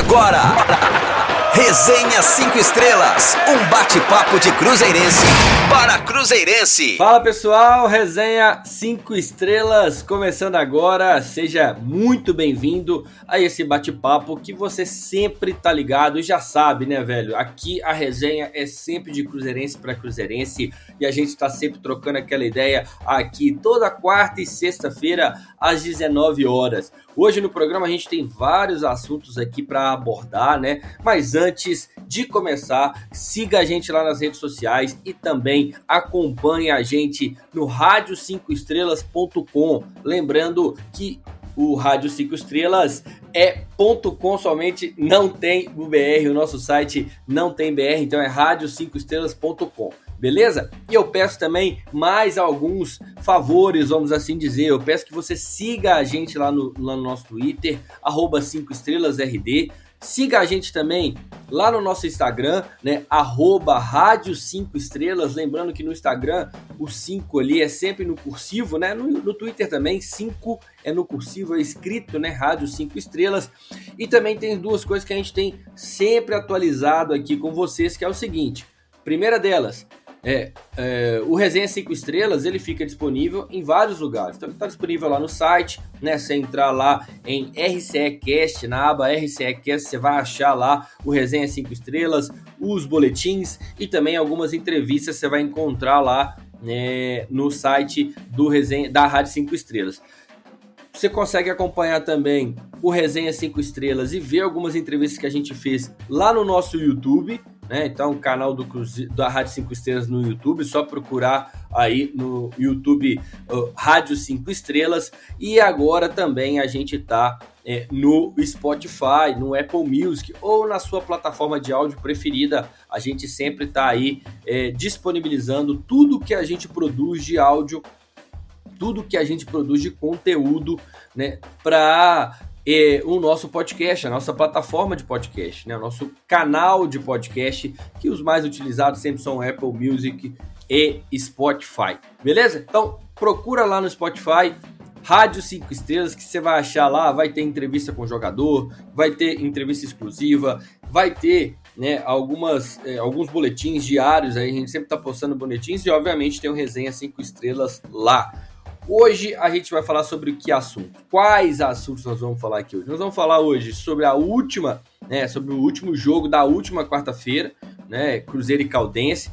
agora. Resenha 5 Estrelas, um bate-papo de Cruzeirense para Cruzeirense. Fala pessoal, Resenha 5 Estrelas começando agora. Seja muito bem-vindo a esse bate-papo que você sempre tá ligado e já sabe, né, velho? Aqui a resenha é sempre de Cruzeirense para Cruzeirense e a gente tá sempre trocando aquela ideia aqui toda quarta e sexta-feira às 19 horas. Hoje no programa a gente tem vários assuntos aqui para abordar, né? Mas antes de começar, siga a gente lá nas redes sociais e também acompanhe a gente no rádio5estrelas.com. Lembrando que o Rádio 5 Estrelas é ponto .com somente, não tem o BR, o nosso site não tem BR, então é rádio5estrelas.com beleza? E eu peço também mais alguns favores, vamos assim dizer. Eu peço que você siga a gente lá no, lá no nosso Twitter, arroba 5 estrelas RD. Siga a gente também lá no nosso Instagram, né? Arroba Rádio 5 Estrelas. Lembrando que no Instagram o 5 ali é sempre no cursivo, né? No, no Twitter também, 5 é no cursivo, é escrito, né? Rádio 5 Estrelas. E também tem duas coisas que a gente tem sempre atualizado aqui com vocês, que é o seguinte. Primeira delas, é, é, o Resenha 5 Estrelas ele fica disponível em vários lugares. Então ele está disponível lá no site, né? Você entrar lá em RCEcast, na aba RCEcast, você vai achar lá o Resenha 5 Estrelas, os boletins e também algumas entrevistas você vai encontrar lá né, no site do Resenha, da Rádio 5 Estrelas. Você consegue acompanhar também o Resenha 5 Estrelas e ver algumas entrevistas que a gente fez lá no nosso YouTube né? Então, o canal do Cruze... da Rádio 5 Estrelas no YouTube, só procurar aí no YouTube uh, Rádio 5 Estrelas. E agora também a gente tá é, no Spotify, no Apple Music ou na sua plataforma de áudio preferida. A gente sempre tá aí é, disponibilizando tudo que a gente produz de áudio tudo que a gente produz de conteúdo, né, para e o nosso podcast, a nossa plataforma de podcast, né? o nosso canal de podcast, que os mais utilizados sempre são Apple Music e Spotify. Beleza? Então procura lá no Spotify, Rádio 5 Estrelas, que você vai achar lá, vai ter entrevista com o jogador, vai ter entrevista exclusiva, vai ter né, algumas, é, alguns boletins diários, aí a gente sempre está postando boletins e obviamente tem o Resenha 5 Estrelas lá. Hoje a gente vai falar sobre que assunto? Quais assuntos nós vamos falar aqui hoje? Nós vamos falar hoje sobre a última, né, sobre o último jogo da última quarta-feira, né, Cruzeiro e Caldense.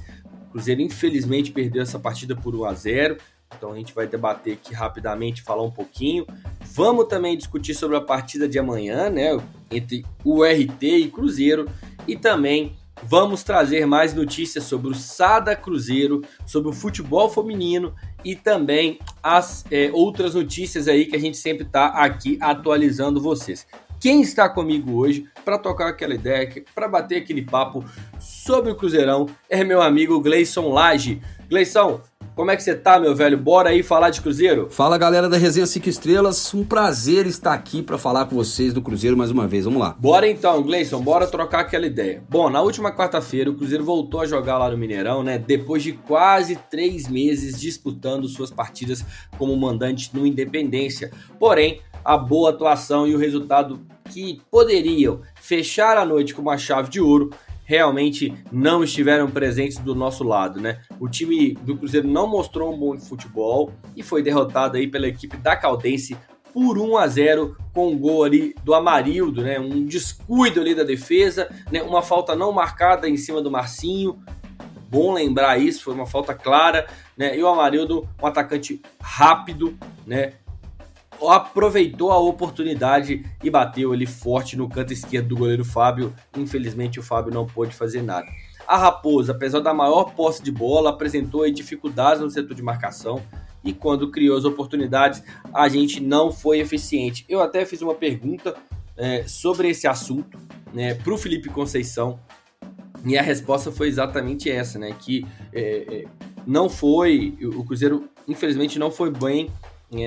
Cruzeiro infelizmente perdeu essa partida por 1 a 0. Então a gente vai debater aqui rapidamente, falar um pouquinho. Vamos também discutir sobre a partida de amanhã, né, entre o RT e Cruzeiro e também Vamos trazer mais notícias sobre o Sada Cruzeiro, sobre o futebol feminino e também as é, outras notícias aí que a gente sempre está aqui atualizando vocês. Quem está comigo hoje para tocar aquela ideia, para bater aquele papo sobre o Cruzeirão é meu amigo Gleison Lage. Gleison, como é que você tá, meu velho? Bora aí falar de Cruzeiro? Fala, galera da Resenha 5 Estrelas. Um prazer estar aqui para falar com vocês do Cruzeiro mais uma vez. Vamos lá. Bora então, Gleison, bora trocar aquela ideia. Bom, na última quarta-feira o Cruzeiro voltou a jogar lá no Mineirão, né? Depois de quase três meses disputando suas partidas como mandante no Independência. Porém, a boa atuação e o resultado que poderiam fechar a noite com uma chave de ouro realmente não estiveram presentes do nosso lado, né? O time do Cruzeiro não mostrou um bom futebol e foi derrotado aí pela equipe da Caldense por 1 a 0 com um gol ali do Amarildo, né? Um descuido ali da defesa, né? Uma falta não marcada em cima do Marcinho. Bom lembrar isso, foi uma falta clara, né? E o Amarildo, um atacante rápido, né? Aproveitou a oportunidade e bateu ali forte no canto esquerdo do goleiro Fábio. Infelizmente o Fábio não pôde fazer nada. A Raposa, apesar da maior posse de bola, apresentou dificuldades no setor de marcação e quando criou as oportunidades, a gente não foi eficiente. Eu até fiz uma pergunta é, sobre esse assunto né, para o Felipe Conceição e a resposta foi exatamente essa, né? Que é, é, não foi, o Cruzeiro infelizmente não foi bem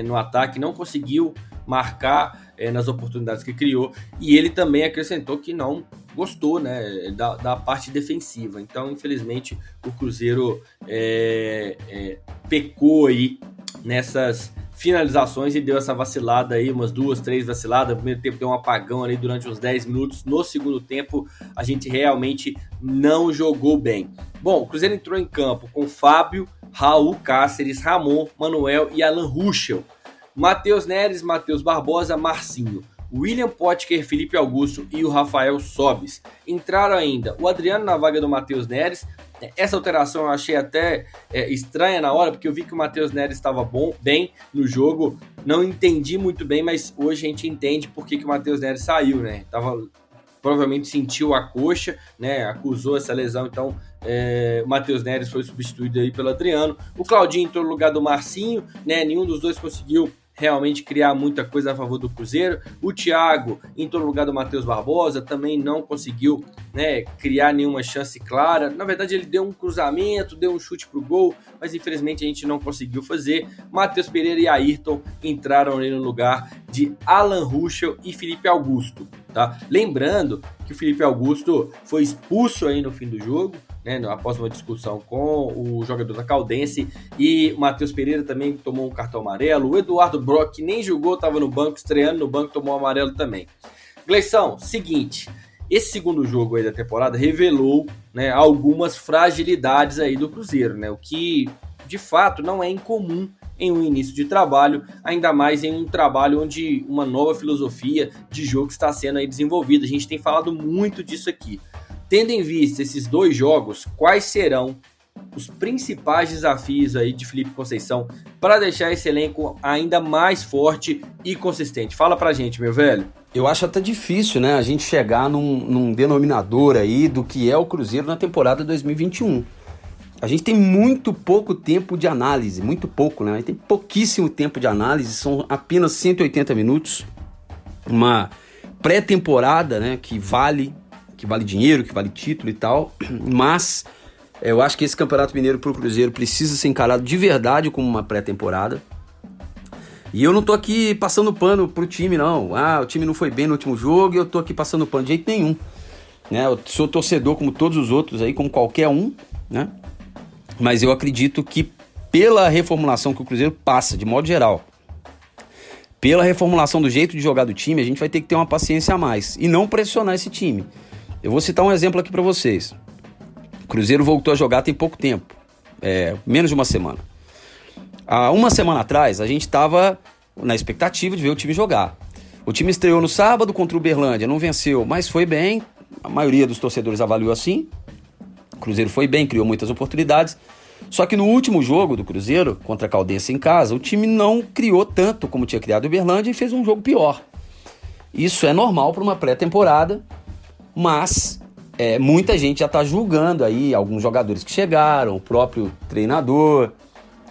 no ataque, não conseguiu marcar é, nas oportunidades que criou, e ele também acrescentou que não gostou né, da, da parte defensiva. Então, infelizmente, o Cruzeiro é, é, pecou aí nessas finalizações e deu essa vacilada aí, umas duas, três vaciladas. No primeiro tempo deu um apagão ali durante uns 10 minutos. No segundo tempo, a gente realmente não jogou bem. Bom, o Cruzeiro entrou em campo com Fábio, Raul Cáceres, Ramon, Manuel e Alan Ruschel. Matheus Neres, Matheus Barbosa, Marcinho. William Potker, Felipe Augusto e o Rafael Sobes. Entraram ainda o Adriano na vaga do Matheus Neres. Essa alteração eu achei até é, estranha na hora, porque eu vi que o Matheus Neres estava bom, bem no jogo. Não entendi muito bem, mas hoje a gente entende por que, que o Matheus Neres saiu, né? Tava, provavelmente sentiu a coxa, né? Acusou essa lesão, então é, o Matheus Neres foi substituído aí pelo Adriano. O Claudinho entrou no lugar do Marcinho, né? Nenhum dos dois conseguiu realmente criar muita coisa a favor do Cruzeiro. O Thiago entrou no lugar do Matheus Barbosa, também não conseguiu né, criar nenhuma chance clara. Na verdade, ele deu um cruzamento, deu um chute pro gol, mas infelizmente a gente não conseguiu fazer. Matheus Pereira e Ayrton entraram ali no lugar de Alan Ruschel e Felipe Augusto. Tá? Lembrando que o Felipe Augusto foi expulso aí no fim do jogo, né, após uma discussão com o jogador da Caldense, e o Matheus Pereira também tomou um cartão amarelo, o Eduardo Brock nem jogou, estava no banco, estreando no banco, tomou um amarelo também. Gleição, seguinte, esse segundo jogo aí da temporada revelou né, algumas fragilidades aí do Cruzeiro, né, o que de fato não é incomum em um início de trabalho, ainda mais em um trabalho onde uma nova filosofia de jogo está sendo aí desenvolvida. A gente tem falado muito disso aqui. Tendo em vista esses dois jogos, quais serão os principais desafios aí de Felipe Conceição para deixar esse elenco ainda mais forte e consistente? Fala pra gente, meu velho. Eu acho até difícil, né, a gente chegar num, num denominador aí do que é o Cruzeiro na temporada 2021. A gente tem muito pouco tempo de análise, muito pouco, né? Tem pouquíssimo tempo de análise, são apenas 180 minutos. Uma pré-temporada, né, que vale que vale dinheiro, que vale título e tal, mas eu acho que esse Campeonato Mineiro pro Cruzeiro precisa ser encarado de verdade como uma pré-temporada. E eu não tô aqui passando pano pro time, não. Ah, o time não foi bem no último jogo e eu tô aqui passando pano de jeito nenhum. Né? Eu sou torcedor como todos os outros aí, como qualquer um, né? Mas eu acredito que pela reformulação que o Cruzeiro passa, de modo geral, pela reformulação do jeito de jogar do time, a gente vai ter que ter uma paciência a mais e não pressionar esse time. Eu vou citar um exemplo aqui para vocês. O Cruzeiro voltou a jogar tem pouco tempo, é, menos de uma semana. Há uma semana atrás, a gente estava na expectativa de ver o time jogar. O time estreou no sábado contra o Uberlândia, não venceu, mas foi bem. A maioria dos torcedores avaliou assim. O Cruzeiro foi bem, criou muitas oportunidades. Só que no último jogo do Cruzeiro, contra a Caldense em casa, o time não criou tanto como tinha criado o Uberlândia e fez um jogo pior. Isso é normal para uma pré-temporada mas é, muita gente já está julgando aí alguns jogadores que chegaram, o próprio treinador.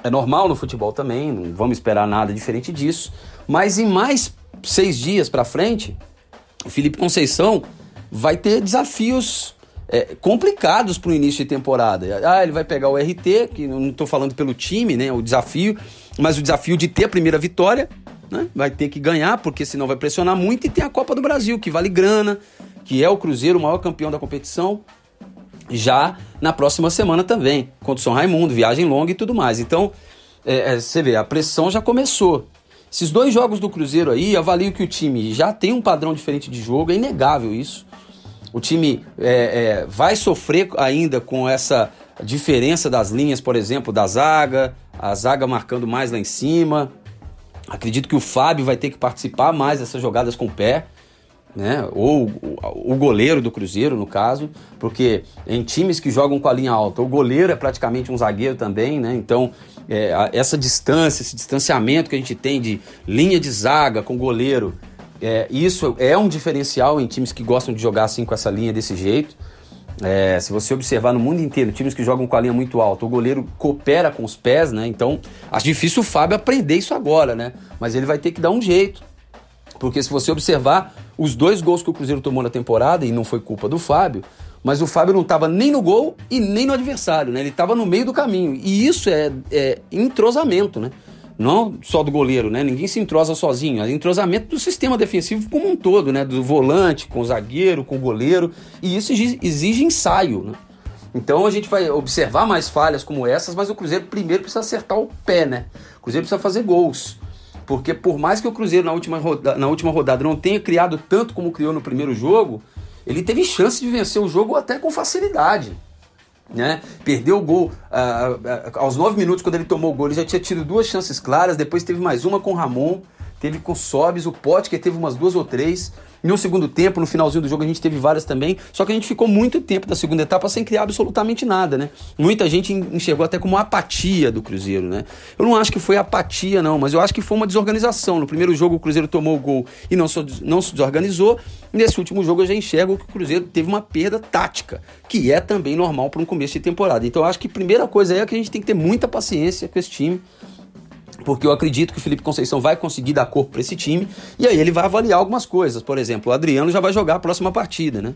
É normal no futebol também, não vamos esperar nada diferente disso. Mas em mais seis dias para frente, o Felipe Conceição vai ter desafios é, complicados para o início de temporada. Ah, ele vai pegar o RT, que não estou falando pelo time, né? O desafio, mas o desafio de ter a primeira vitória, né? Vai ter que ganhar, porque senão vai pressionar muito. E tem a Copa do Brasil, que vale grana, que é o Cruzeiro, o maior campeão da competição, já na próxima semana também, contra o São Raimundo, viagem longa e tudo mais. Então, é, é, você vê, a pressão já começou. Esses dois jogos do Cruzeiro aí, avalio que o time já tem um padrão diferente de jogo, é inegável isso. O time é, é vai sofrer ainda com essa diferença das linhas, por exemplo, da zaga, a zaga marcando mais lá em cima. Acredito que o Fábio vai ter que participar mais dessas jogadas com o pé né? Ou o, goleiro do Cruzeiro, no caso, porque em times que jogam com a linha alta, o goleiro é praticamente um zagueiro também, né? Então, é, essa distância, esse distanciamento que a gente tem de linha de zaga com goleiro, é, isso é um diferencial em times que gostam de jogar assim com essa linha desse jeito. É, se você observar no mundo inteiro, times que jogam com a linha muito alta, o goleiro coopera com os pés, né? Então, acho difícil o Fábio aprender isso agora, né? Mas ele vai ter que dar um jeito. Porque se você observar, os dois gols que o Cruzeiro tomou na temporada, e não foi culpa do Fábio, mas o Fábio não estava nem no gol e nem no adversário, né? Ele estava no meio do caminho. E isso é, é, entrosamento, né? Não só do goleiro, né? Ninguém se entrosa sozinho. É entrosamento do sistema defensivo como um todo, né? Do volante, com o zagueiro, com o goleiro. E isso exige, ensaio, né? Então a gente vai observar mais falhas como essas, mas o Cruzeiro primeiro precisa acertar o pé, né? O Cruzeiro precisa fazer gols. Porque por mais que o Cruzeiro na última, roda, na última rodada não tenha criado tanto como criou no primeiro jogo, ele teve chance de vencer o jogo até com facilidade. Né? Perdeu o gol uh, uh, aos nove minutos, quando ele tomou o gol, ele já tinha tido duas chances claras, depois teve mais uma com o Ramon, teve com o Sobis, o que teve umas duas ou três. No segundo tempo, no finalzinho do jogo, a gente teve várias também. Só que a gente ficou muito tempo da segunda etapa sem criar absolutamente nada, né? Muita gente enxergou até como apatia do Cruzeiro, né? Eu não acho que foi apatia, não, mas eu acho que foi uma desorganização. No primeiro jogo, o Cruzeiro tomou o gol e não, so, não se desorganizou. Nesse último jogo, eu já enxergo que o Cruzeiro teve uma perda tática, que é também normal para um começo de temporada. Então, eu acho que a primeira coisa é que a gente tem que ter muita paciência com esse time porque eu acredito que o Felipe Conceição vai conseguir dar corpo para esse time e aí ele vai avaliar algumas coisas. Por exemplo, o Adriano já vai jogar a próxima partida, né?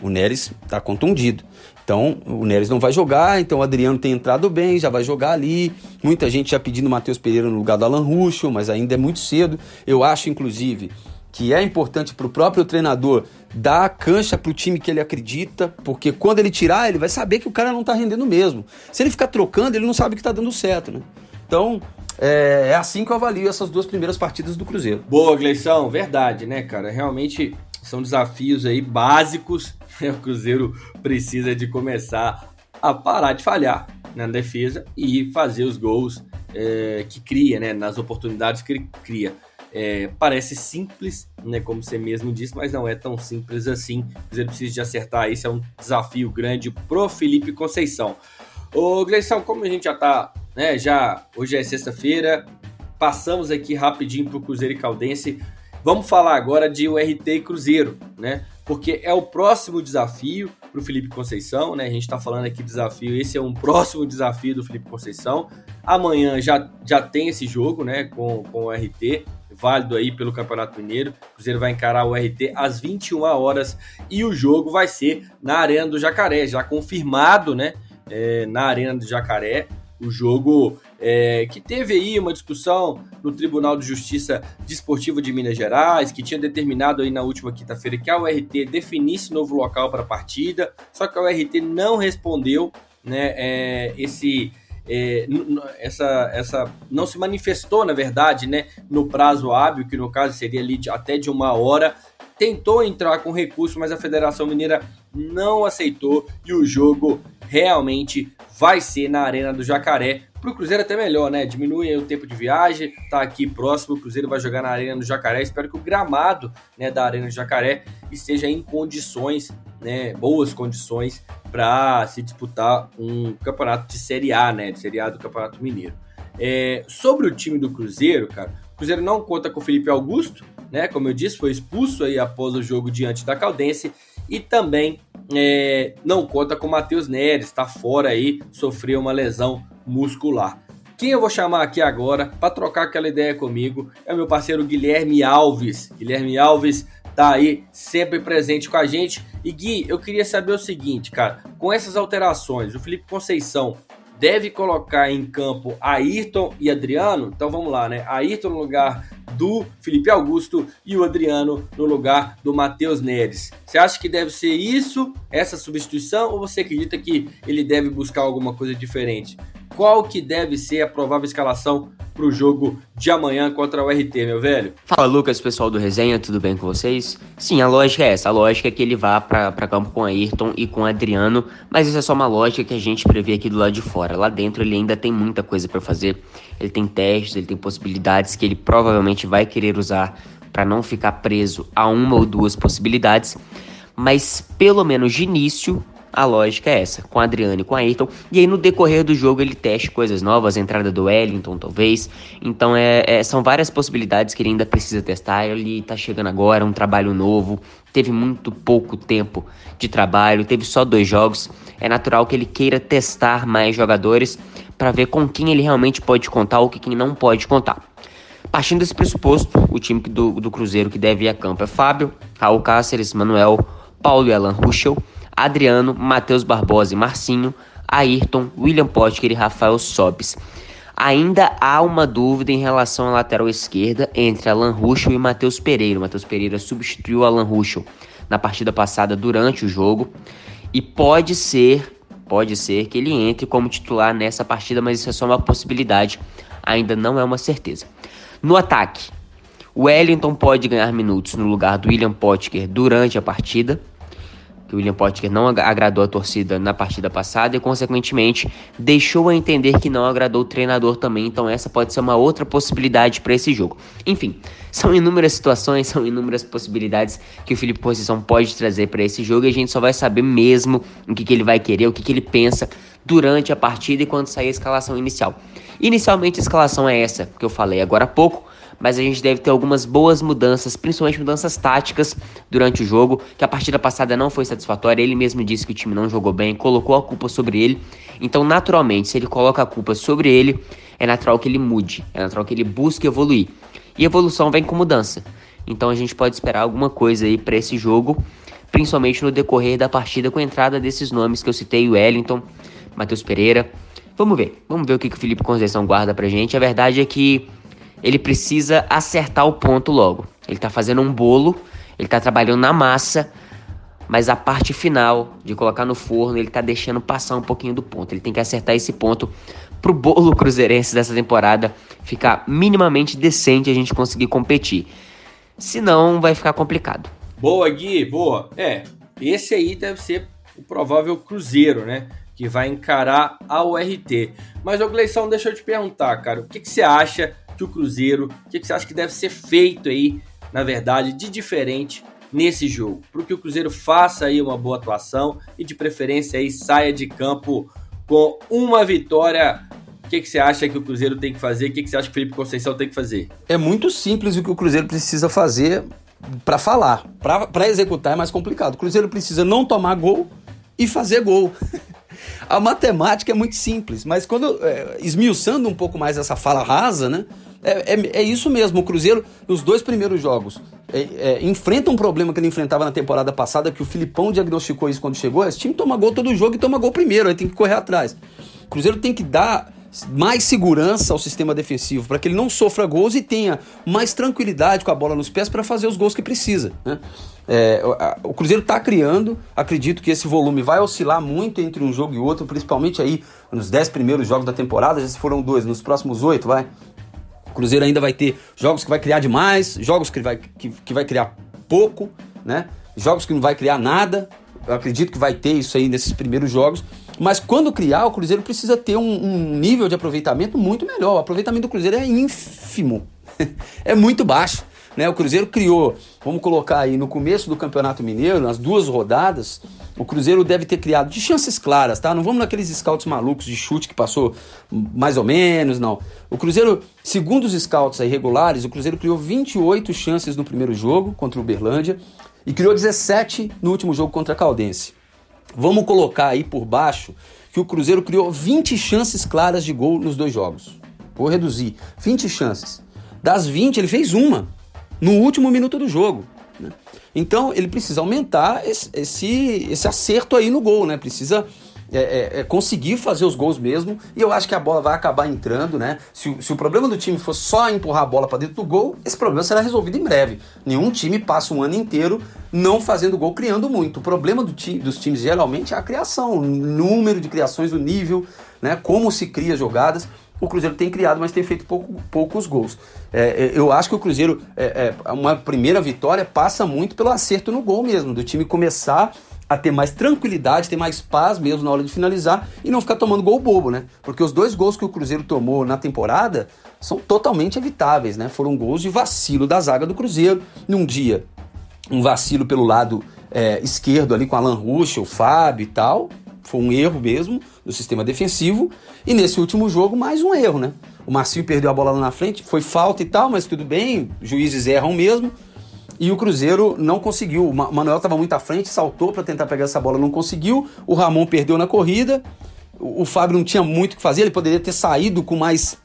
O Neres está contundido. Então, o Neres não vai jogar, então o Adriano tem entrado bem, já vai jogar ali. Muita gente já pedindo o Matheus Pereira no lugar do Alan Ruschel, mas ainda é muito cedo. Eu acho, inclusive, que é importante para o próprio treinador dar cancha para o time que ele acredita, porque quando ele tirar, ele vai saber que o cara não está rendendo mesmo. Se ele ficar trocando, ele não sabe que está dando certo, né? Então, é, é, assim que eu avalio essas duas primeiras partidas do Cruzeiro. Boa, Gleição, verdade, né, cara? Realmente são desafios aí básicos. Né? O Cruzeiro precisa de começar a parar de falhar na defesa e fazer os gols é, que cria, né? Nas oportunidades que ele cria. É, parece simples, né, como você mesmo disse, mas não é tão simples assim. Cruzeiro precisa de acertar isso, é um desafio grande pro Felipe Conceição. Ô, Gleison, como a gente já tá né? Já hoje é sexta-feira, passamos aqui rapidinho para o Cruzeiro e Caldense. Vamos falar agora de URT e Cruzeiro, né? Porque é o próximo desafio para o Felipe Conceição, né? A gente está falando aqui de desafio, esse é um próximo desafio do Felipe Conceição. Amanhã já, já tem esse jogo, né? Com, com o RT, válido aí pelo Campeonato Mineiro. O Cruzeiro vai encarar o RT às 21 horas e o jogo vai ser na Arena do Jacaré, já confirmado, né? É, na Arena do Jacaré o jogo é, que teve aí uma discussão no Tribunal de Justiça Desportiva de Minas Gerais, que tinha determinado aí na última quinta-feira que a URT definisse novo local para a partida, só que a URT não respondeu, né, é, esse é, essa, essa não se manifestou, na verdade, né, no prazo hábil, que no caso seria ali de, até de uma hora, tentou entrar com recurso, mas a Federação Mineira não aceitou e o jogo realmente vai ser na Arena do Jacaré. Para o Cruzeiro até melhor, né? Diminui o tempo de viagem, tá aqui próximo, o Cruzeiro vai jogar na Arena do Jacaré. Espero que o gramado né, da Arena do Jacaré esteja em condições, né, boas condições para se disputar um campeonato de Série A, né? De Série A do Campeonato Mineiro. É, sobre o time do Cruzeiro, cara, Cruzeiro não conta com o Felipe Augusto, né? Como eu disse, foi expulso aí após o jogo diante da Caldense e também é, não conta com o Matheus Neres, está fora aí, sofreu uma lesão muscular. Quem eu vou chamar aqui agora para trocar aquela ideia comigo é o meu parceiro Guilherme Alves. Guilherme Alves tá aí sempre presente com a gente. E Gui, eu queria saber o seguinte, cara, com essas alterações, o Felipe Conceição deve colocar em campo Ayrton e Adriano? Então vamos lá, né? Ayrton no lugar do Felipe Augusto e o Adriano no lugar do Matheus Neres. Você acha que deve ser isso, essa substituição, ou você acredita que ele deve buscar alguma coisa diferente? Qual que deve ser a provável escalação para o jogo de amanhã contra o RT, meu velho? Fala Lucas, pessoal do Resenha, tudo bem com vocês? Sim, a lógica é essa, a lógica é que ele vá para campo com Ayrton e com Adriano, mas isso é só uma lógica que a gente prevê aqui do lado de fora. Lá dentro ele ainda tem muita coisa para fazer, ele tem testes, ele tem possibilidades que ele provavelmente vai querer usar para não ficar preso a uma ou duas possibilidades, mas pelo menos de início a lógica é essa, com Adriano e com Ayrton. E aí no decorrer do jogo ele teste coisas novas, entrada do Wellington talvez. Então é, é, são várias possibilidades que ele ainda precisa testar. Ele tá chegando agora, um trabalho novo. Teve muito pouco tempo de trabalho, teve só dois jogos. É natural que ele queira testar mais jogadores para ver com quem ele realmente pode contar ou com quem não pode contar. Partindo desse pressuposto, o time do, do Cruzeiro que deve ir a campo é Fábio, Raul Cáceres, Manuel, Paulo e Alan Ruschel. Adriano, Matheus Barbosa e Marcinho, Ayrton, William Potker e Rafael Sobis. Ainda há uma dúvida em relação à lateral esquerda entre Alan Ruschel e Matheus Pereira. Matheus Pereira substituiu Alan Ruschel na partida passada durante o jogo e pode ser, pode ser que ele entre como titular nessa partida, mas isso é só uma possibilidade, ainda não é uma certeza. No ataque, o Wellington pode ganhar minutos no lugar do William Potker durante a partida que o William Potker não agradou a torcida na partida passada e, consequentemente, deixou a entender que não agradou o treinador também. Então, essa pode ser uma outra possibilidade para esse jogo. Enfim, são inúmeras situações, são inúmeras possibilidades que o Felipe Conceição pode trazer para esse jogo e a gente só vai saber mesmo o que, que ele vai querer, o que, que ele pensa durante a partida e quando sair a escalação inicial. Inicialmente, a escalação é essa que eu falei agora há pouco mas a gente deve ter algumas boas mudanças, principalmente mudanças táticas durante o jogo, que a partida passada não foi satisfatória. Ele mesmo disse que o time não jogou bem, colocou a culpa sobre ele. Então, naturalmente, se ele coloca a culpa sobre ele, é natural que ele mude, é natural que ele busque evoluir. E evolução vem com mudança. Então a gente pode esperar alguma coisa aí para esse jogo, principalmente no decorrer da partida com a entrada desses nomes que eu citei, o Wellington, Matheus Pereira. Vamos ver, vamos ver o que, que o Felipe Conceição guarda pra gente. A verdade é que ele precisa acertar o ponto logo. Ele está fazendo um bolo, ele está trabalhando na massa, mas a parte final de colocar no forno, ele está deixando passar um pouquinho do ponto. Ele tem que acertar esse ponto pro bolo cruzeirense dessa temporada ficar minimamente decente a gente conseguir competir. Senão vai ficar complicado. Boa, Gui, boa. É, esse aí deve ser o provável Cruzeiro, né? Que vai encarar a URT. Mas, ô Gleison, deixa eu te perguntar, cara, o que, que você acha que o Cruzeiro, o que, que você acha que deve ser feito aí, na verdade, de diferente nesse jogo? Para que o Cruzeiro faça aí uma boa atuação e de preferência aí saia de campo com uma vitória o que, que você acha que o Cruzeiro tem que fazer? O que, que você acha que o Felipe Conceição tem que fazer? É muito simples o que o Cruzeiro precisa fazer para falar. Para executar é mais complicado. O Cruzeiro precisa não tomar gol e fazer gol. A matemática é muito simples, mas quando é, esmiuçando um pouco mais essa fala rasa, né? É, é, é, isso mesmo. O Cruzeiro, nos dois primeiros jogos, é, é, enfrenta um problema que ele enfrentava na temporada passada, que o Filipão diagnosticou isso quando chegou. Esse time toma gol todo jogo e toma gol primeiro, aí tem que correr atrás. O Cruzeiro tem que dar mais segurança ao sistema defensivo, para que ele não sofra gols e tenha mais tranquilidade com a bola nos pés para fazer os gols que precisa. Né? É, o Cruzeiro está criando, acredito que esse volume vai oscilar muito entre um jogo e outro, principalmente aí nos 10 primeiros jogos da temporada, já foram dois, nos próximos oito, vai. O Cruzeiro ainda vai ter jogos que vai criar demais, jogos que vai, que, que vai criar pouco, né? Jogos que não vai criar nada. Eu acredito que vai ter isso aí nesses primeiros jogos. Mas quando criar, o Cruzeiro precisa ter um, um nível de aproveitamento muito melhor. O aproveitamento do Cruzeiro é ínfimo. é muito baixo. Né? O Cruzeiro criou, vamos colocar aí, no começo do Campeonato Mineiro, nas duas rodadas, o Cruzeiro deve ter criado de chances claras, tá? Não vamos naqueles scouts malucos de chute que passou mais ou menos, não. O Cruzeiro, segundo os scouts aí regulares, o Cruzeiro criou 28 chances no primeiro jogo contra o Uberlândia e criou 17 no último jogo contra a Caldense. Vamos colocar aí por baixo que o Cruzeiro criou 20 chances claras de gol nos dois jogos. Vou reduzir. 20 chances. Das 20, ele fez uma no último minuto do jogo. Né? Então ele precisa aumentar esse, esse, esse, acerto aí no gol, né? Precisa é, é, é, conseguir fazer os gols mesmo. E eu acho que a bola vai acabar entrando, né? Se, se o problema do time for só empurrar a bola para dentro do gol, esse problema será resolvido em breve. Nenhum time passa um ano inteiro não fazendo gol, criando muito. O problema do time, dos times geralmente é a criação, o número de criações, o nível, né? Como se cria jogadas o Cruzeiro tem criado, mas tem feito pouco, poucos gols. É, é, eu acho que o Cruzeiro, é, é, uma primeira vitória passa muito pelo acerto no gol mesmo, do time começar a ter mais tranquilidade, ter mais paz mesmo na hora de finalizar e não ficar tomando gol bobo, né? Porque os dois gols que o Cruzeiro tomou na temporada são totalmente evitáveis, né? Foram gols de vacilo da zaga do Cruzeiro. Num dia, um vacilo pelo lado é, esquerdo ali com Alan Ruschel, o Fábio e tal, foi um erro mesmo do sistema defensivo. E nesse último jogo, mais um erro, né? O Marcinho perdeu a bola lá na frente, foi falta e tal, mas tudo bem, juízes erram mesmo. E o Cruzeiro não conseguiu. O Manuel estava muito à frente, saltou para tentar pegar essa bola, não conseguiu. O Ramon perdeu na corrida. O, Fábio não tinha muito o que fazer, ele poderia ter saído com mais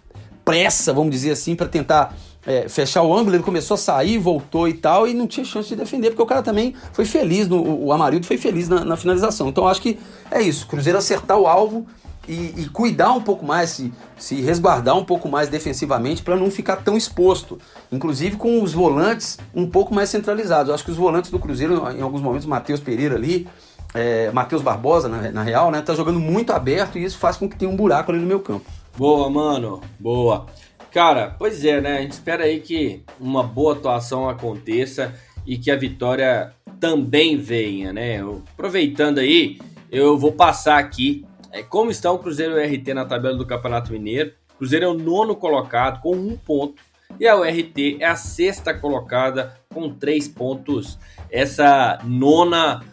pressa, vamos dizer assim, para tentar é, fechar o ângulo, ele começou a sair, voltou e tal, e não tinha chance de defender, porque o cara também foi feliz, no, o Amarildo foi feliz na, na finalização. Então acho que é isso, Cruzeiro acertar o alvo e, e, cuidar um pouco mais, se, se resguardar um pouco mais defensivamente para não ficar tão exposto. Inclusive com os volantes um pouco mais centralizados. Acho que os volantes do Cruzeiro, em alguns momentos, Matheus Pereira ali, é, Matheus Barbosa, na, na, real, né, tá jogando muito aberto e isso faz com que tenha um buraco ali no meu campo. Boa, mano, boa. Cara, pois é, né? A gente espera aí que uma boa atuação aconteça e que a vitória também venha, né? Aproveitando aí, eu vou passar aqui é, como está o Cruzeiro e o RT na tabela do Campeonato Mineiro. O Cruzeiro é o nono colocado com um ponto e a URT é a sexta colocada com três pontos. Essa nona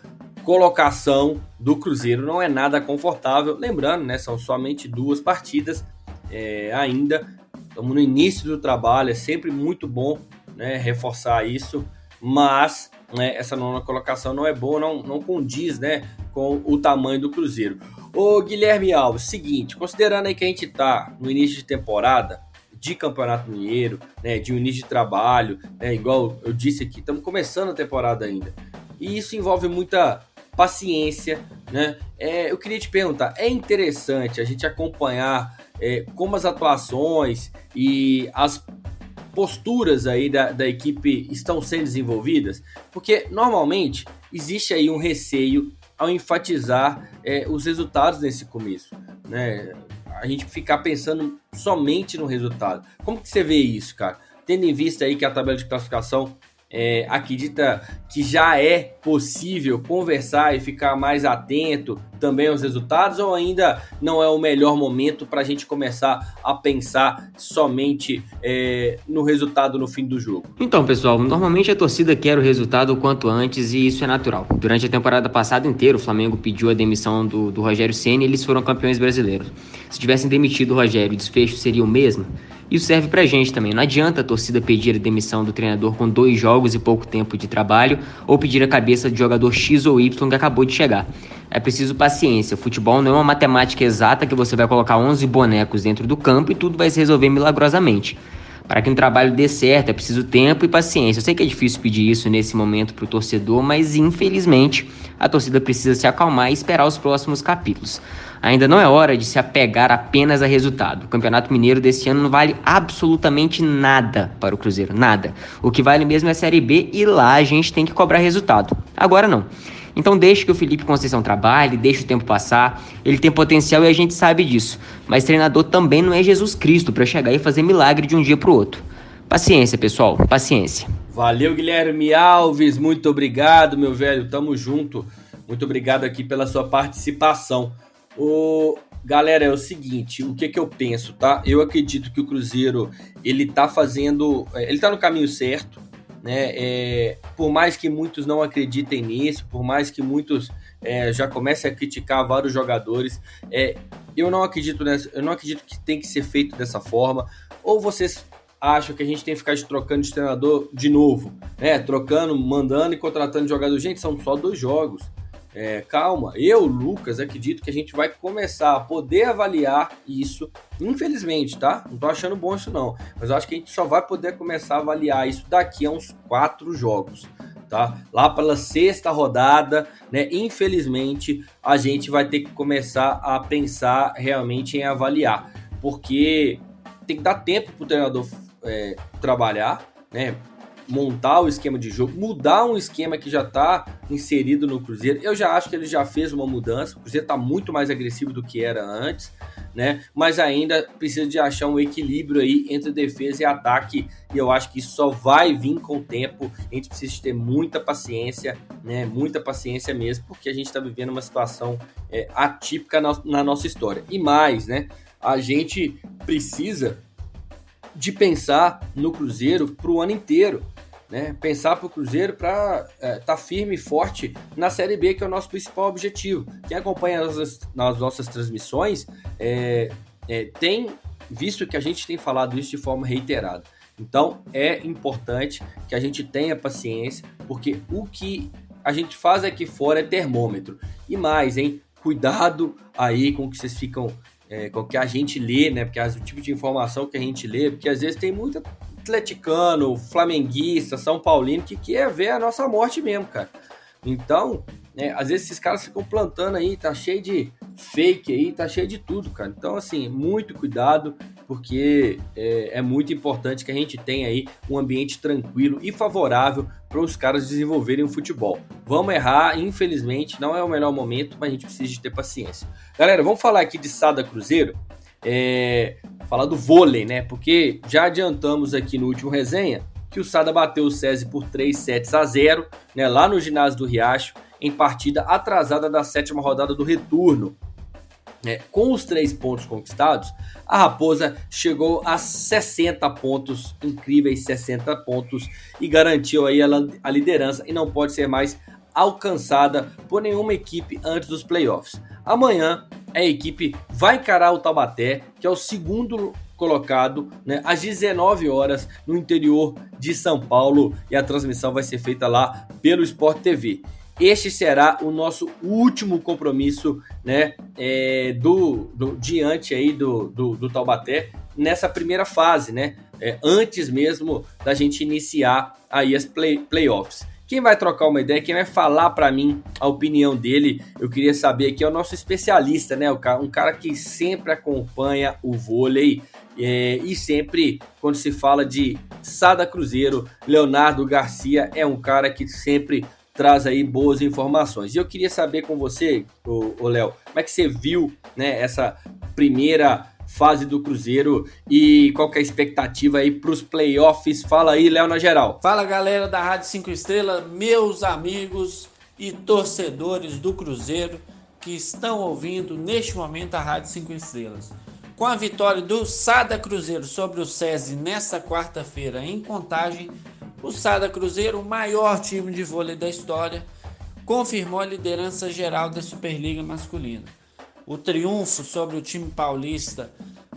colocação do Cruzeiro não é nada confortável. Lembrando, né, são somente duas partidas é, ainda. Estamos no início do trabalho, é sempre muito bom né, reforçar isso, mas né, essa nona colocação não é boa, não, não condiz né, com o tamanho do Cruzeiro. Ô Guilherme Alves, seguinte, considerando aí que a gente está no início de temporada, de Campeonato Mineiro, né, de um início de trabalho, né, igual eu disse aqui, estamos começando a temporada ainda. E isso envolve muita paciência, né? É, eu queria te perguntar, é interessante a gente acompanhar é, como as atuações e as posturas aí da, da equipe estão sendo desenvolvidas? Porque normalmente existe aí um receio ao enfatizar é, os resultados nesse começo, né? a gente ficar pensando somente no resultado. Como que você vê isso, cara? Tendo em vista aí que a tabela de classificação é, acredita que já é possível conversar e ficar mais atento também aos resultados ou ainda não é o melhor momento para a gente começar a pensar somente é, no resultado no fim do jogo? Então, pessoal, normalmente a torcida quer o resultado o quanto antes e isso é natural. Durante a temporada passada inteira, o Flamengo pediu a demissão do, do Rogério Senna e eles foram campeões brasileiros. Se tivessem demitido o Rogério, o desfecho seria o mesmo? Isso serve pra gente também. Não adianta a torcida pedir a demissão do treinador com dois jogos e pouco tempo de trabalho ou pedir a cabeça de jogador X ou Y que acabou de chegar. É preciso paciência. O futebol não é uma matemática exata que você vai colocar 11 bonecos dentro do campo e tudo vai se resolver milagrosamente. Para que um trabalho dê certo é preciso tempo e paciência. Eu sei que é difícil pedir isso nesse momento para o torcedor, mas infelizmente a torcida precisa se acalmar e esperar os próximos capítulos. Ainda não é hora de se apegar apenas a resultado. O Campeonato Mineiro desse ano não vale absolutamente nada para o Cruzeiro, nada. O que vale mesmo é a Série B e lá a gente tem que cobrar resultado. Agora não. Então deixe que o Felipe Conceição trabalhe, deixe o tempo passar. Ele tem potencial e a gente sabe disso. Mas treinador também não é Jesus Cristo para chegar e fazer milagre de um dia para o outro. Paciência, pessoal, paciência. Valeu, Guilherme Alves, muito obrigado, meu velho. Tamo junto. Muito obrigado aqui pela sua participação. O galera, é o seguinte, o que que eu penso, tá? Eu acredito que o Cruzeiro, ele tá fazendo, é, ele tá no caminho certo, né? É, por mais que muitos não acreditem nisso, por mais que muitos é, já comecem a criticar vários jogadores, é, eu não acredito nessa, eu não acredito que tem que ser feito dessa forma. Ou vocês acham que a gente tem que ficar trocando de treinador de novo, né? Trocando, mandando e contratando jogador. Gente, são só dois jogos. É, calma, eu, Lucas, acredito que a gente vai começar a poder avaliar isso, infelizmente, tá? Não tô achando bom isso não, mas eu acho que a gente só vai poder começar a avaliar isso daqui a uns quatro jogos, tá? Lá pela sexta rodada, né? Infelizmente, a gente vai ter que começar a pensar realmente em avaliar, porque tem que dar tempo pro treinador é, trabalhar, né? Montar o esquema de jogo, mudar um esquema que já está inserido no Cruzeiro. Eu já acho que ele já fez uma mudança. O Cruzeiro está muito mais agressivo do que era antes, né? Mas ainda precisa de achar um equilíbrio aí entre defesa e ataque. E eu acho que isso só vai vir com o tempo. A gente precisa ter muita paciência, né? Muita paciência mesmo, porque a gente está vivendo uma situação é, atípica na, na nossa história. E mais, né? A gente precisa de pensar no Cruzeiro para o ano inteiro né? Pensar para o Cruzeiro para estar é, tá firme e forte na Série B, que é o nosso principal objetivo. Quem acompanha as, nas nossas transmissões é, é, tem visto que a gente tem falado isso de forma reiterada. Então é importante que a gente tenha paciência, porque o que a gente faz aqui fora é termômetro. E mais, hein? Cuidado aí com o que vocês ficam é, que a gente lê, né? Porque o tipo de informação que a gente lê, porque às vezes tem muita atleticano, flamenguista, São Paulino que quer ver a nossa morte mesmo, cara. Então, né, às vezes esses caras ficam plantando aí, tá cheio de fake aí, tá cheio de tudo, cara. Então, assim, muito cuidado, porque é, é muito importante que a gente tenha aí um ambiente tranquilo e favorável para os caras desenvolverem o futebol. Vamos errar, infelizmente, não é o melhor momento, mas a gente precisa de ter paciência. Galera, vamos falar aqui de Sada Cruzeiro. É, falar do vôlei, né? Porque já adiantamos aqui no último resenha que o Sada bateu o SESI por 3 sets a 0, né, lá no ginásio do Riacho, em partida atrasada da sétima rodada do retorno. É, com os três pontos conquistados, a Raposa chegou a 60 pontos, incríveis 60 pontos, e garantiu aí a, a liderança e não pode ser mais alcançada por nenhuma equipe antes dos playoffs. Amanhã a equipe vai encarar o Taubaté, que é o segundo colocado, né, às 19 horas no interior de São Paulo e a transmissão vai ser feita lá pelo Sport TV. Este será o nosso último compromisso, né, é, do, do diante aí do, do, do Taubaté nessa primeira fase, né, é, antes mesmo da gente iniciar aí as play, playoffs. Quem vai trocar uma ideia, quem vai falar para mim a opinião dele, eu queria saber aqui é o nosso especialista, né? Um cara que sempre acompanha o vôlei é, e sempre, quando se fala de Sada Cruzeiro, Leonardo Garcia é um cara que sempre traz aí boas informações. E eu queria saber com você, o Léo, como é que você viu né, essa primeira fase do Cruzeiro e qual que é a expectativa aí para os playoffs? Fala aí, Léo, na geral. Fala galera da Rádio 5 Estrelas, meus amigos e torcedores do Cruzeiro que estão ouvindo neste momento a Rádio 5 Estrelas. Com a vitória do Sada Cruzeiro sobre o SESI nesta quarta-feira em Contagem, o Sada Cruzeiro, o maior time de vôlei da história, confirmou a liderança geral da Superliga Masculina. O triunfo sobre o time paulista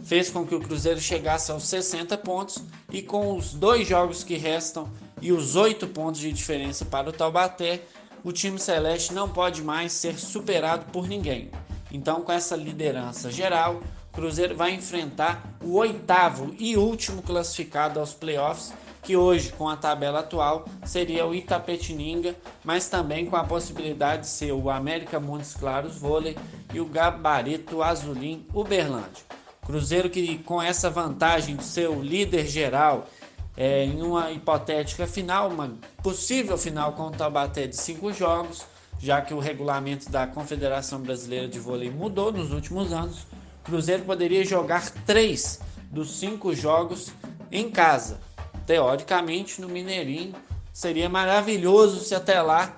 fez com que o Cruzeiro chegasse aos 60 pontos e com os dois jogos que restam e os oito pontos de diferença para o Taubaté, o time celeste não pode mais ser superado por ninguém. Então, com essa liderança geral, o Cruzeiro vai enfrentar o oitavo e último classificado aos playoffs que hoje, com a tabela atual, seria o Itapetininga, mas também com a possibilidade de ser o América Montes Claros Vôlei e o Gabarito Azulim Uberlândia. Cruzeiro que com essa vantagem de ser o líder geral é, em uma hipotética final, uma possível final com o Taubaté de cinco jogos, já que o regulamento da Confederação Brasileira de Vôlei mudou nos últimos anos, Cruzeiro poderia jogar três dos cinco jogos em casa, teoricamente, no Mineirinho. Seria maravilhoso se até lá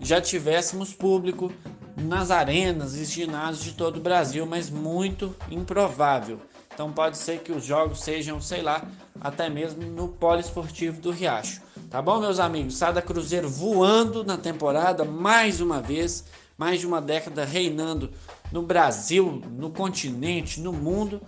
já tivéssemos público nas arenas e ginásios de todo o Brasil, mas muito improvável. Então pode ser que os jogos sejam, sei lá, até mesmo no poliesportivo do Riacho. Tá bom, meus amigos? Sada Cruzeiro voando na temporada mais uma vez, mais de uma década reinando no Brasil, no continente, no mundo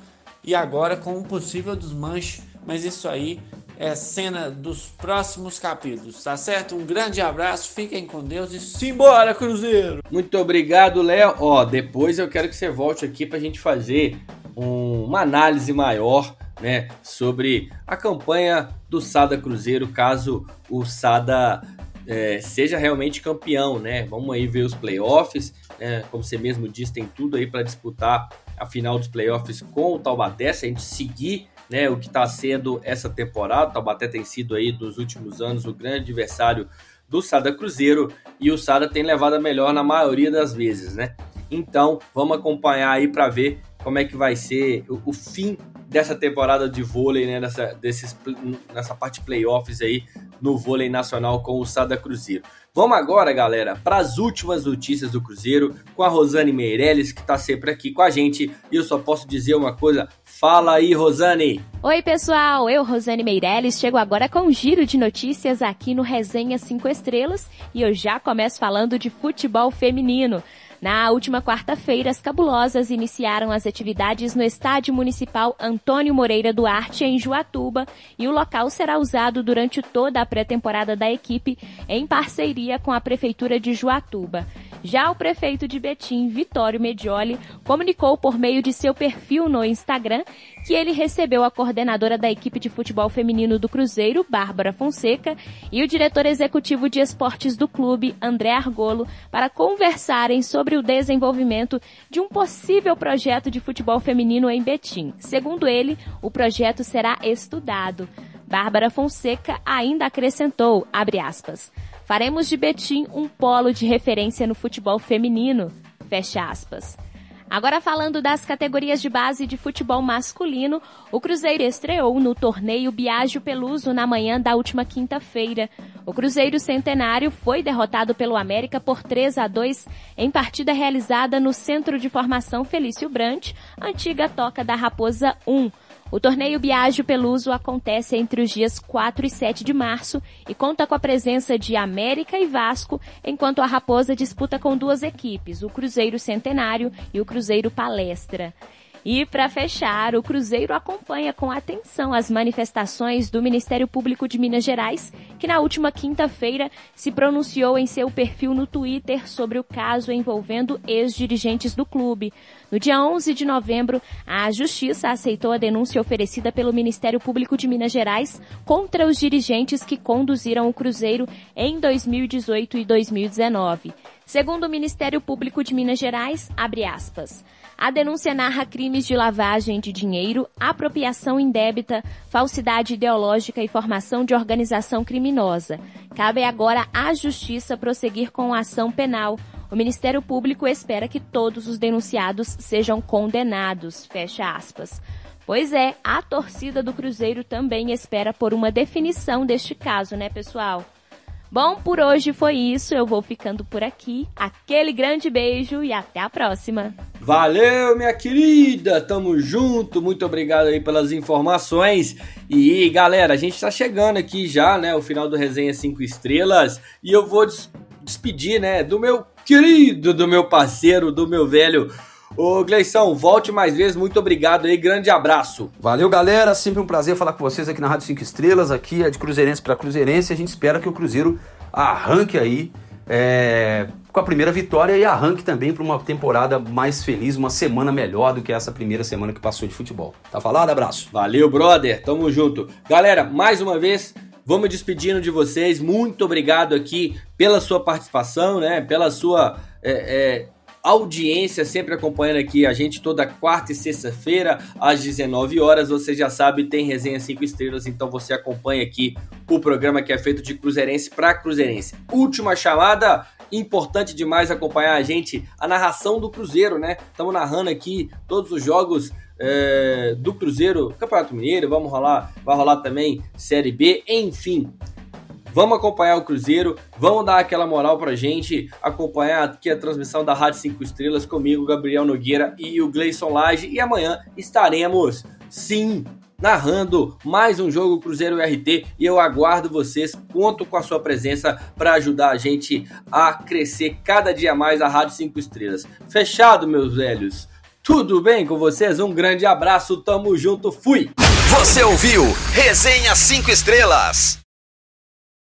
e agora com um possível desmanche, mas isso aí é cena dos próximos capítulos, tá certo? Um grande abraço, fiquem com Deus e simbora, Cruzeiro! Muito obrigado, Léo. Ó, depois eu quero que você volte aqui pra gente fazer um, uma análise maior, né, sobre a campanha do Sada Cruzeiro, caso o Sada é, seja realmente campeão, né? Vamos aí ver os playoffs, né? Como você mesmo disse, tem tudo aí para disputar a final dos playoffs com o Taubaté, se a gente seguir né, o que está sendo essa temporada. O Taubaté tem sido aí dos últimos anos o grande adversário do Sada Cruzeiro e o Sada tem levado a melhor na maioria das vezes, né? Então, vamos acompanhar aí para ver como é que vai ser o, o, fim dessa temporada de vôlei, né, nessa, desses, nessa parte playoffs aí no vôlei nacional com o Sada Cruzeiro. Vamos agora, galera, para as últimas notícias do Cruzeiro com a Rosane Meirelles, que está sempre aqui com a gente. E eu só posso dizer uma coisa: Fala aí, Rosane! Oi, pessoal! Eu, Rosane Meirelles, chego agora com um giro de notícias aqui no Resenha 5 Estrelas e eu já começo falando de futebol feminino. Na última quarta-feira, as cabulosas iniciaram as atividades no Estádio Municipal Antônio Moreira Duarte, em Juatuba, e o local será usado durante toda a pré-temporada da equipe, em parceria com a Prefeitura de Juatuba. Já o prefeito de Betim, Vitório Medioli, comunicou por meio de seu perfil no Instagram que ele recebeu a coordenadora da equipe de futebol feminino do Cruzeiro, Bárbara Fonseca, e o diretor executivo de esportes do clube, André Argolo, para conversarem sobre o desenvolvimento de um possível projeto de futebol feminino em Betim. Segundo ele, o projeto será estudado. Bárbara Fonseca ainda acrescentou, abre aspas, Faremos de Betim um polo de referência no futebol feminino. Fecha aspas. Agora falando das categorias de base de futebol masculino, o Cruzeiro estreou no torneio Biagio Peluso na manhã da última quinta-feira. O Cruzeiro Centenário foi derrotado pelo América por 3 a 2 em partida realizada no Centro de Formação Felício Brant, antiga Toca da Raposa 1. O torneio Biagio Peluso acontece entre os dias 4 e 7 de março e conta com a presença de América e Vasco, enquanto a Raposa disputa com duas equipes, o Cruzeiro Centenário e o Cruzeiro Palestra. E para fechar, o Cruzeiro acompanha com atenção as manifestações do Ministério Público de Minas Gerais, que na última quinta-feira se pronunciou em seu perfil no Twitter sobre o caso envolvendo ex-dirigentes do clube. No dia 11 de novembro, a Justiça aceitou a denúncia oferecida pelo Ministério Público de Minas Gerais contra os dirigentes que conduziram o Cruzeiro em 2018 e 2019. Segundo o Ministério Público de Minas Gerais, abre aspas. A denúncia narra crimes de lavagem de dinheiro, apropriação indébita, falsidade ideológica e formação de organização criminosa. Cabe agora à Justiça prosseguir com a ação penal. O Ministério Público espera que todos os denunciados sejam condenados. Fecha aspas. Pois é, a torcida do Cruzeiro também espera por uma definição deste caso, né, pessoal? Bom, por hoje foi isso. Eu vou ficando por aqui. Aquele grande beijo e até a próxima. Valeu, minha querida. Tamo junto. Muito obrigado aí pelas informações. E galera, a gente tá chegando aqui já, né, o final do resenha 5 estrelas, e eu vou des despedir, né, do meu querido, do meu parceiro, do meu velho Ô, Gleição, volte mais vezes. Muito obrigado aí. Grande abraço. Valeu, galera. Sempre um prazer falar com vocês aqui na Rádio 5 Estrelas. Aqui é de Cruzeirense para Cruzeirense. A gente espera que o Cruzeiro arranque aí é, com a primeira vitória e arranque também para uma temporada mais feliz, uma semana melhor do que essa primeira semana que passou de futebol. Tá falado? Abraço. Valeu, brother. Tamo junto. Galera, mais uma vez. Vamos despedindo de vocês. Muito obrigado aqui pela sua participação, né? Pela sua é, é, audiência, sempre acompanhando aqui a gente toda quarta e sexta-feira às 19 horas. Você já sabe, tem resenha 5 estrelas, então você acompanha aqui o programa que é feito de Cruzeirense para Cruzeirense. Última chamada, importante demais acompanhar a gente, a narração do Cruzeiro, né? Estamos narrando aqui todos os jogos é, do Cruzeiro, Campeonato Mineiro, vamos rolar, vai rolar também Série B, enfim. Vamos acompanhar o Cruzeiro, vamos dar aquela moral pra gente, acompanhar aqui a transmissão da Rádio 5 Estrelas comigo, Gabriel Nogueira e o Gleison Lage. E amanhã estaremos, sim, narrando mais um jogo Cruzeiro RT e eu aguardo vocês, conto com a sua presença para ajudar a gente a crescer cada dia mais a Rádio 5 Estrelas. Fechado, meus velhos? Tudo bem com vocês? Um grande abraço, tamo junto, fui! Você ouviu Resenha 5 Estrelas.